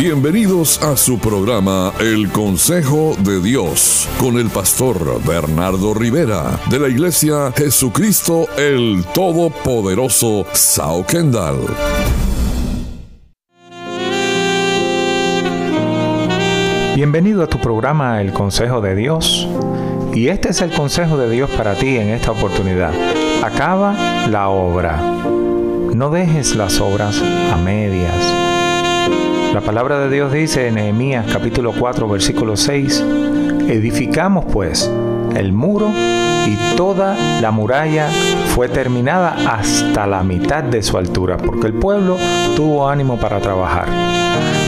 Bienvenidos a su programa El Consejo de Dios con el pastor Bernardo Rivera de la Iglesia Jesucristo el Todopoderoso Sao Kendall. Bienvenido a tu programa El Consejo de Dios. Y este es el consejo de Dios para ti en esta oportunidad. Acaba la obra. No dejes las obras a medias. La palabra de Dios dice en Nehemías capítulo 4 versículo 6, edificamos pues el muro y toda la muralla fue terminada hasta la mitad de su altura, porque el pueblo tuvo ánimo para trabajar.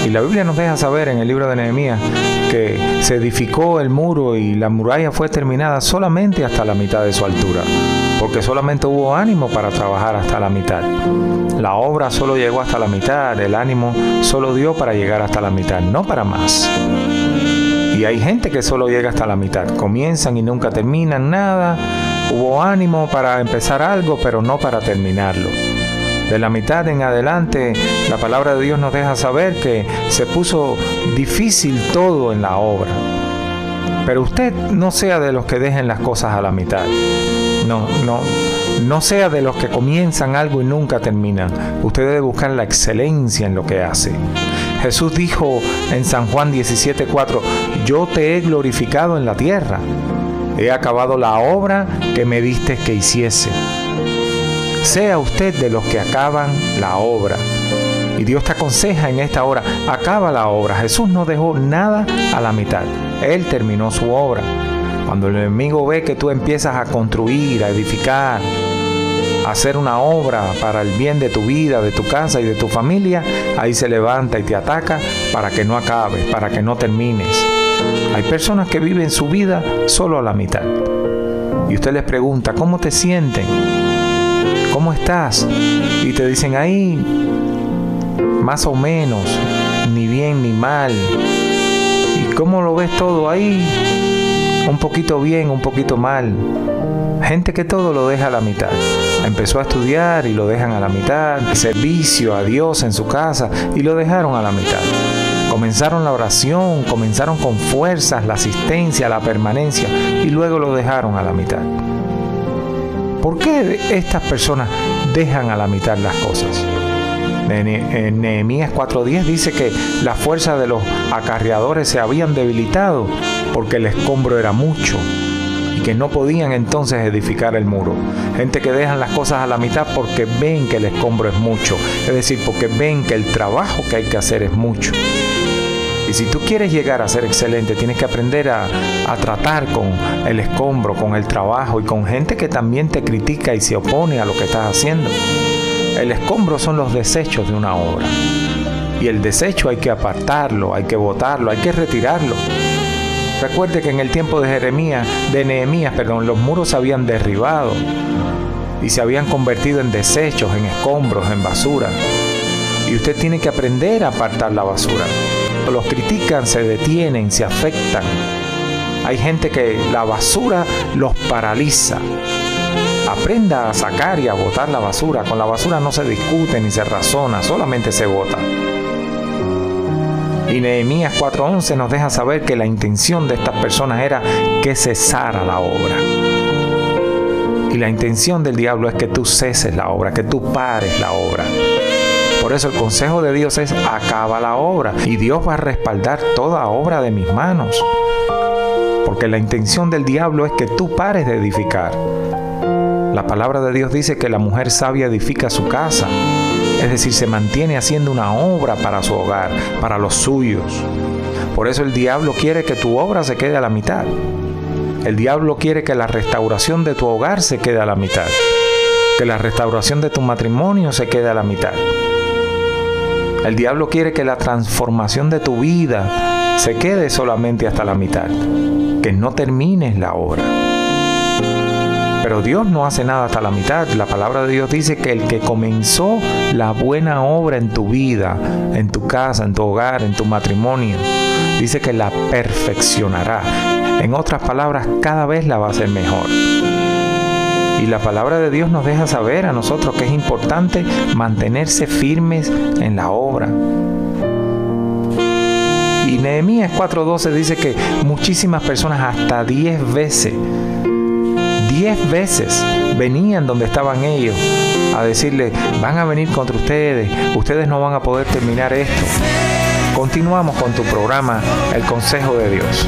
Y la Biblia nos deja saber en el libro de Nehemías que se edificó el muro y la muralla fue terminada solamente hasta la mitad de su altura, porque solamente hubo ánimo para trabajar hasta la mitad. La obra solo llegó hasta la mitad, el ánimo solo dio para llegar hasta la mitad, no para más. Y hay gente que solo llega hasta la mitad, comienzan y nunca terminan nada. Hubo ánimo para empezar algo, pero no para terminarlo. De la mitad en adelante, la palabra de Dios nos deja saber que se puso difícil todo en la obra. Pero usted no sea de los que dejen las cosas a la mitad. No, no, no sea de los que comienzan algo y nunca terminan. Usted debe buscar la excelencia en lo que hace. Jesús dijo en San Juan 17:4, yo te he glorificado en la tierra. He acabado la obra que me diste que hiciese. Sea usted de los que acaban la obra. Y Dios te aconseja en esta hora, acaba la obra. Jesús no dejó nada a la mitad. Él terminó su obra. Cuando el enemigo ve que tú empiezas a construir, a edificar, a hacer una obra para el bien de tu vida, de tu casa y de tu familia, ahí se levanta y te ataca para que no acabes, para que no termines. Hay personas que viven su vida solo a la mitad. Y usted les pregunta, ¿cómo te sienten? ¿Cómo estás? Y te dicen ahí, más o menos, ni bien ni mal. ¿Y cómo lo ves todo ahí? Un poquito bien, un poquito mal. Gente que todo lo deja a la mitad. Empezó a estudiar y lo dejan a la mitad. Servicio a Dios en su casa y lo dejaron a la mitad. Comenzaron la oración, comenzaron con fuerzas, la asistencia, la permanencia y luego lo dejaron a la mitad. ¿Por qué estas personas dejan a la mitad las cosas? En Nehemías 4:10 dice que la fuerza de los acarreadores se habían debilitado porque el escombro era mucho y que no podían entonces edificar el muro. Gente que dejan las cosas a la mitad porque ven que el escombro es mucho, es decir, porque ven que el trabajo que hay que hacer es mucho. Y si tú quieres llegar a ser excelente, tienes que aprender a, a, tratar con el escombro, con el trabajo y con gente que también te critica y se opone a lo que estás haciendo. El escombro son los desechos de una obra. Y el desecho hay que apartarlo, hay que botarlo, hay que retirarlo. Recuerde que en el tiempo de Jeremías, de Nehemías, perdón, los muros se habían derribado y se habían convertido en desechos, en escombros, en basura. Y usted tiene que aprender a apartar la basura los critican, se detienen, se afectan. Hay gente que la basura los paraliza. Aprenda a sacar y a botar la basura. Con la basura no se discute ni se razona, solamente se bota. Y Nehemías 4:11 nos deja saber que la intención de estas personas era que cesara la obra. Y la intención del diablo es que tú ceses la obra, que tú pares la obra. Por eso el consejo de Dios es acaba la obra y Dios va a respaldar toda obra de mis manos. Porque la intención del diablo es que tú pares de edificar. La palabra de Dios dice que la mujer sabia edifica su casa, es decir, se mantiene haciendo una obra para su hogar, para los suyos. Por eso el diablo quiere que tu obra se quede a la mitad. El diablo quiere que la restauración de tu hogar se quede a la mitad. Que la restauración de tu matrimonio se quede a la mitad. El diablo quiere que la transformación de tu vida se quede solamente hasta la mitad, que no termines la obra. Pero Dios no hace nada hasta la mitad. La palabra de Dios dice que el que comenzó la buena obra en tu vida, en tu casa, en tu hogar, en tu matrimonio, dice que la perfeccionará. En otras palabras, cada vez la va a hacer mejor. Y la palabra de Dios nos deja saber a nosotros que es importante mantenerse firmes en la obra. Nehemías 4:12 dice que muchísimas personas hasta 10 veces, 10 veces venían donde estaban ellos a decirle, van a venir contra ustedes, ustedes no van a poder terminar esto. Continuamos con tu programa, El Consejo de Dios.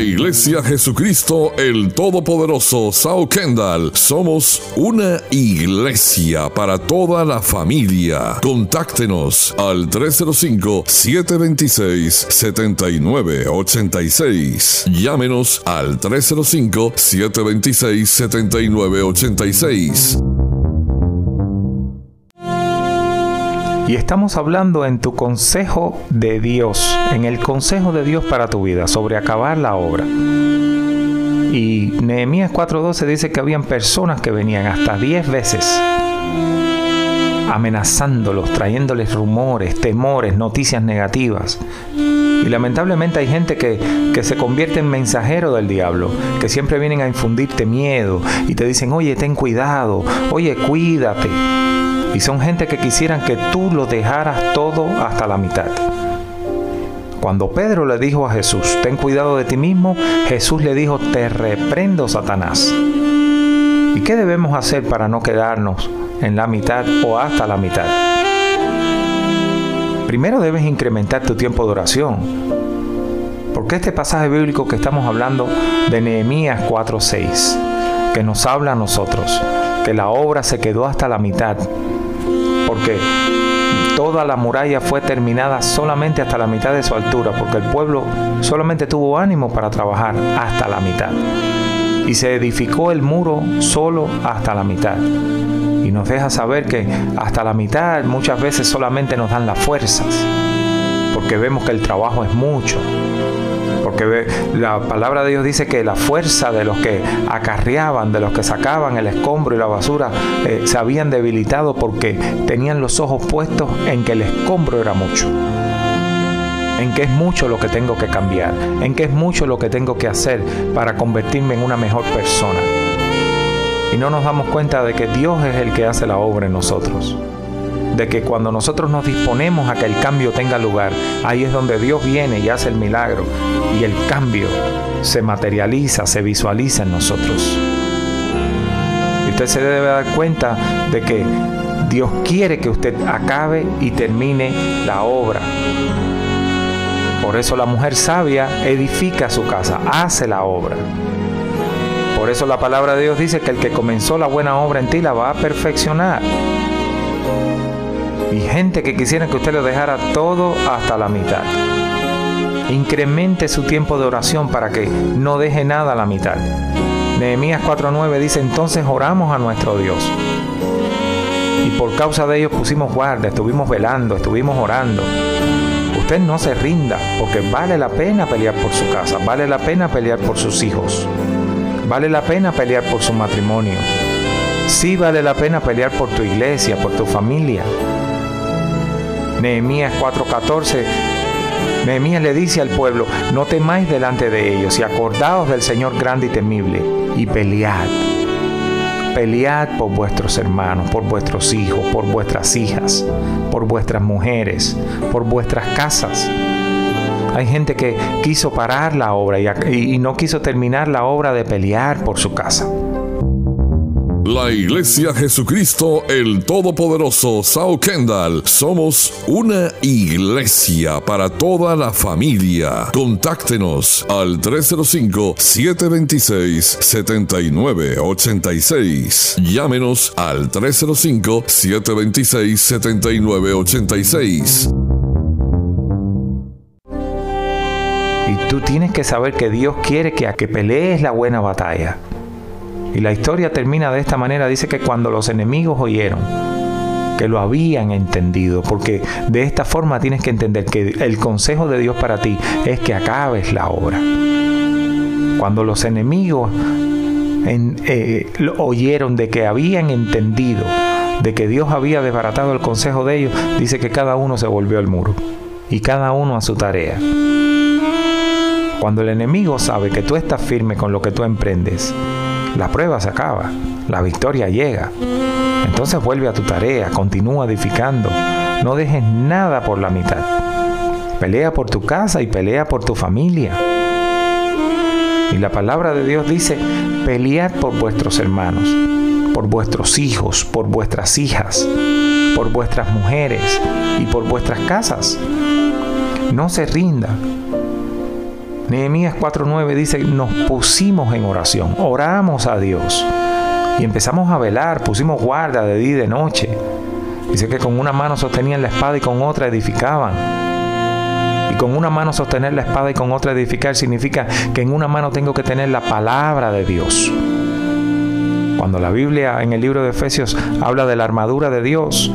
Iglesia Jesucristo el Todopoderoso Sao Kendall somos una iglesia para toda la familia. Contáctenos al 305-726-7986. Llámenos al 305-726-7986. Y estamos hablando en tu consejo de Dios, en el consejo de Dios para tu vida, sobre acabar la obra. Y Nehemías 4:12 dice que habían personas que venían hasta 10 veces amenazándolos, trayéndoles rumores, temores, noticias negativas. Y lamentablemente hay gente que, que, se convierte en mensajero del diablo, que siempre vienen a infundirte miedo y te dicen, oye, ten cuidado, oye, cuídate. Y son gente que quisieran que tú lo dejaras todo hasta la mitad. Cuando Pedro le dijo a Jesús, ten cuidado de ti mismo, Jesús le dijo, te reprendo, Satanás. ¿Y qué debemos hacer para no quedarnos en la mitad o hasta la mitad? Primero debes incrementar tu tiempo de oración. Porque este pasaje bíblico que estamos hablando de Nehemías 4:6, que nos habla a nosotros, que la obra se quedó hasta la mitad porque toda la muralla fue terminada solamente hasta la mitad de su altura, porque el pueblo solamente tuvo ánimo para trabajar hasta la mitad. Y se edificó el muro solo hasta la mitad. Y nos deja saber que hasta la mitad muchas veces solamente nos dan las fuerzas, porque vemos que el trabajo es mucho, porque la palabra de Dios dice que la fuerza de los que acarreaban, de los que sacaban el escombro y la basura, eh, se habían debilitado porque tenían los ojos puestos en que el escombro era mucho. En que es mucho lo que tengo que cambiar, en que es mucho lo que tengo que hacer para convertirme en una mejor persona. Y no nos damos cuenta de que Dios es el que hace la obra en nosotros de que cuando nosotros nos disponemos a que el cambio tenga lugar, ahí es donde Dios viene y hace el milagro y el cambio se materializa, se visualiza en nosotros. Y usted se debe dar cuenta de que Dios quiere que usted acabe y termine la obra. Por eso la mujer sabia edifica su casa, hace la obra. Por eso la palabra de Dios dice que el que comenzó la buena obra en ti la va a perfeccionar y gente que quisiera que usted lo dejara todo hasta la mitad. Incremente su tiempo de oración para que no deje nada a la mitad. Nehemías 4:9 dice, entonces oramos a nuestro Dios. Y por causa de ellos pusimos guardia, estuvimos velando, estuvimos orando. Usted no se rinda, porque vale la pena pelear por su casa, vale la pena pelear por sus hijos, vale la pena pelear por su matrimonio. Sí vale la pena pelear por tu iglesia, por tu familia, Nehemías 4:14, Nehemías le dice al pueblo, no temáis delante de ellos y acordaos del Señor grande y temible y pelead. Pelead por vuestros hermanos, por vuestros hijos, por vuestras hijas, por vuestras mujeres, por vuestras casas. Hay gente que quiso parar la obra y, y no quiso terminar la obra de pelear por su casa. La Iglesia Jesucristo el Todopoderoso Sao Kendall somos una iglesia para toda la familia. Contáctenos al 305-726-7986. Llámenos al 305-726-7986. Y tú tienes que saber que Dios quiere que a que pelees la buena batalla. Y la historia termina de esta manera. Dice que cuando los enemigos oyeron que lo habían entendido, porque de esta forma tienes que entender que el consejo de Dios para ti es que acabes la obra. Cuando los enemigos eh, oyeron de que habían entendido, de que Dios había desbaratado el consejo de ellos, dice que cada uno se volvió al muro y cada uno a su tarea. Cuando el enemigo sabe que tú estás firme con lo que tú emprendes, la prueba se acaba, la victoria llega. Entonces vuelve a tu tarea, continúa edificando, no dejes nada por la mitad. Pelea por tu casa y pelea por tu familia. Y la palabra de Dios dice, pelead por vuestros hermanos, por vuestros hijos, por vuestras hijas, por vuestras mujeres y por vuestras casas. No se rinda, Nehemías 4:9 dice, nos pusimos en oración, oramos a Dios y empezamos a velar, pusimos guarda de día y de noche. Dice que con una mano sostenían la espada y con otra edificaban. Y con una mano sostener la espada y con otra edificar significa que en una mano tengo que tener la palabra de Dios. Cuando la Biblia en el libro de Efesios habla de la armadura de Dios,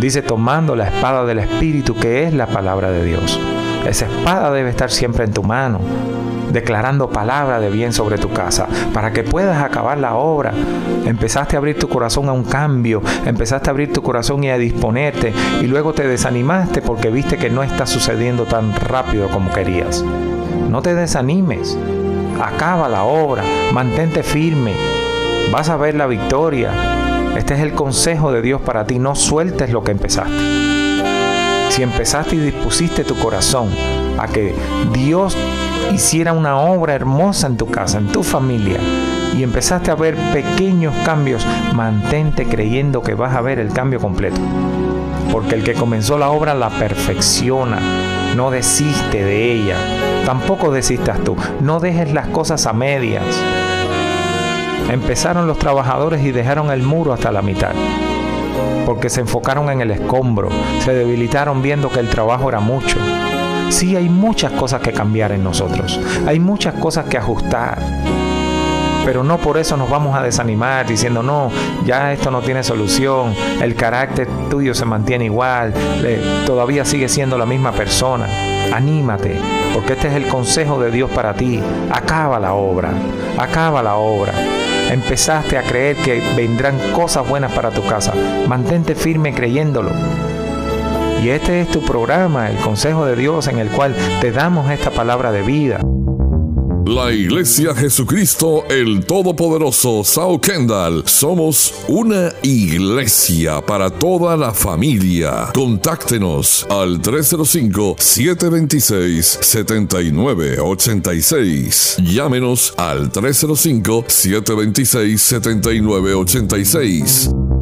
dice tomando la espada del Espíritu que es la palabra de Dios. Esa espada debe estar siempre en tu mano, declarando palabra de bien sobre tu casa, para que puedas acabar la obra. Empezaste a abrir tu corazón a un cambio, empezaste a abrir tu corazón y a disponerte, y luego te desanimaste porque viste que no está sucediendo tan rápido como querías. No te desanimes, acaba la obra, mantente firme, vas a ver la victoria. Este es el consejo de Dios para ti, no sueltes lo que empezaste. Si empezaste y dispusiste tu corazón a que Dios hiciera una obra hermosa en tu casa, en tu familia, y empezaste a ver pequeños cambios, mantente creyendo que vas a ver el cambio completo. Porque el que comenzó la obra la perfecciona, no desiste de ella. Tampoco desistas tú, no dejes las cosas a medias. Empezaron los trabajadores y dejaron el muro hasta la mitad porque se enfocaron en el escombro, se debilitaron viendo que el trabajo era mucho. Sí, hay muchas cosas que cambiar en nosotros, hay muchas cosas que ajustar, pero no por eso nos vamos a desanimar diciendo, no, ya esto no tiene solución, el carácter tuyo se mantiene igual, todavía sigue siendo la misma persona. Anímate, porque este es el consejo de Dios para ti. Acaba la obra, acaba la obra empezaste a creer que vendrán cosas buenas para tu casa. Mantente firme creyéndolo. Y este es tu programa, el Consejo de Dios, en el cual te damos esta palabra de vida. La Iglesia Jesucristo el Todopoderoso Sao Kendall somos una iglesia para toda la familia. Contáctenos al 305-726-7986. Llámenos al 305-726-7986.